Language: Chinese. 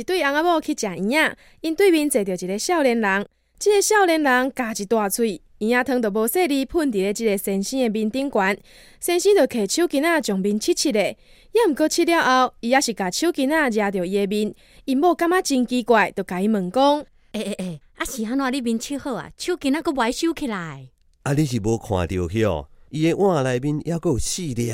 一对翁仔某去食鱼仔，因对面坐着一个少年人。这个少年人加一大喙，鱼仔汤都无细哩喷伫咧即个先生的面顶悬。先生就摕手巾仔将面拭拭咧，也毋过拭了后，伊也是甲手巾仔压到伊的面。因某感觉真奇怪，就甲伊问讲：诶诶诶，啊是安怎你面拭好啊？手巾仔搁歪收起来？啊，你是无看到去哦？伊的碗内面还佫有四粒。